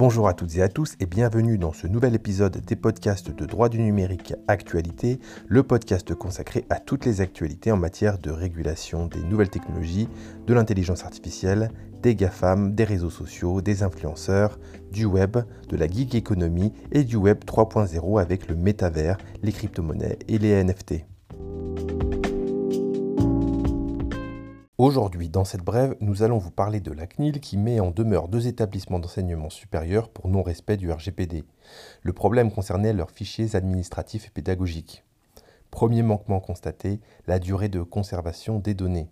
Bonjour à toutes et à tous et bienvenue dans ce nouvel épisode des podcasts de droit du numérique Actualité, le podcast consacré à toutes les actualités en matière de régulation des nouvelles technologies, de l'intelligence artificielle, des GAFAM, des réseaux sociaux, des influenceurs, du web, de la geek économie et du web 3.0 avec le métavers, les crypto-monnaies et les NFT. Aujourd'hui, dans cette brève, nous allons vous parler de la CNIL qui met en demeure deux établissements d'enseignement supérieur pour non-respect du RGPD. Le problème concernait leurs fichiers administratifs et pédagogiques. Premier manquement constaté, la durée de conservation des données.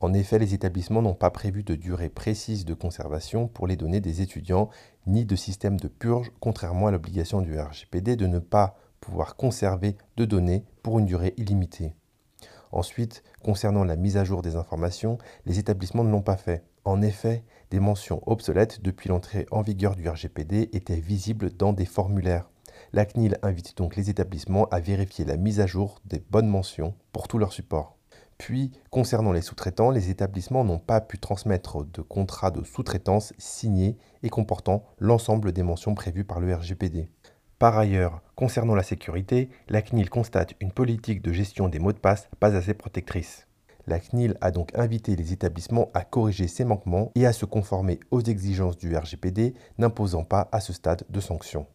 En effet, les établissements n'ont pas prévu de durée précise de conservation pour les données des étudiants, ni de système de purge, contrairement à l'obligation du RGPD de ne pas pouvoir conserver de données pour une durée illimitée. Ensuite, concernant la mise à jour des informations, les établissements ne l'ont pas fait. En effet, des mentions obsolètes depuis l'entrée en vigueur du RGPD étaient visibles dans des formulaires. La CNIL invite donc les établissements à vérifier la mise à jour des bonnes mentions pour tous leurs supports. Puis, concernant les sous-traitants, les établissements n'ont pas pu transmettre de contrat de sous-traitance signé et comportant l'ensemble des mentions prévues par le RGPD. Par ailleurs, concernant la sécurité, la CNIL constate une politique de gestion des mots de passe pas assez protectrice. La CNIL a donc invité les établissements à corriger ces manquements et à se conformer aux exigences du RGPD, n'imposant pas à ce stade de sanctions.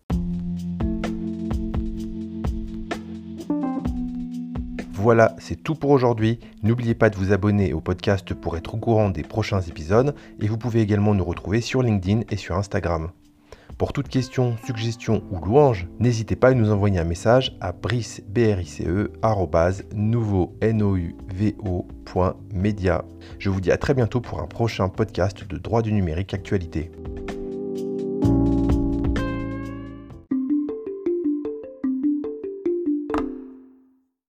Voilà, c'est tout pour aujourd'hui. N'oubliez pas de vous abonner au podcast pour être au courant des prochains épisodes et vous pouvez également nous retrouver sur LinkedIn et sur Instagram. Pour toute question, suggestion ou louange, n'hésitez pas à nous envoyer un message à brice.brice.media. Je vous dis à très bientôt pour un prochain podcast de droit du numérique actualité.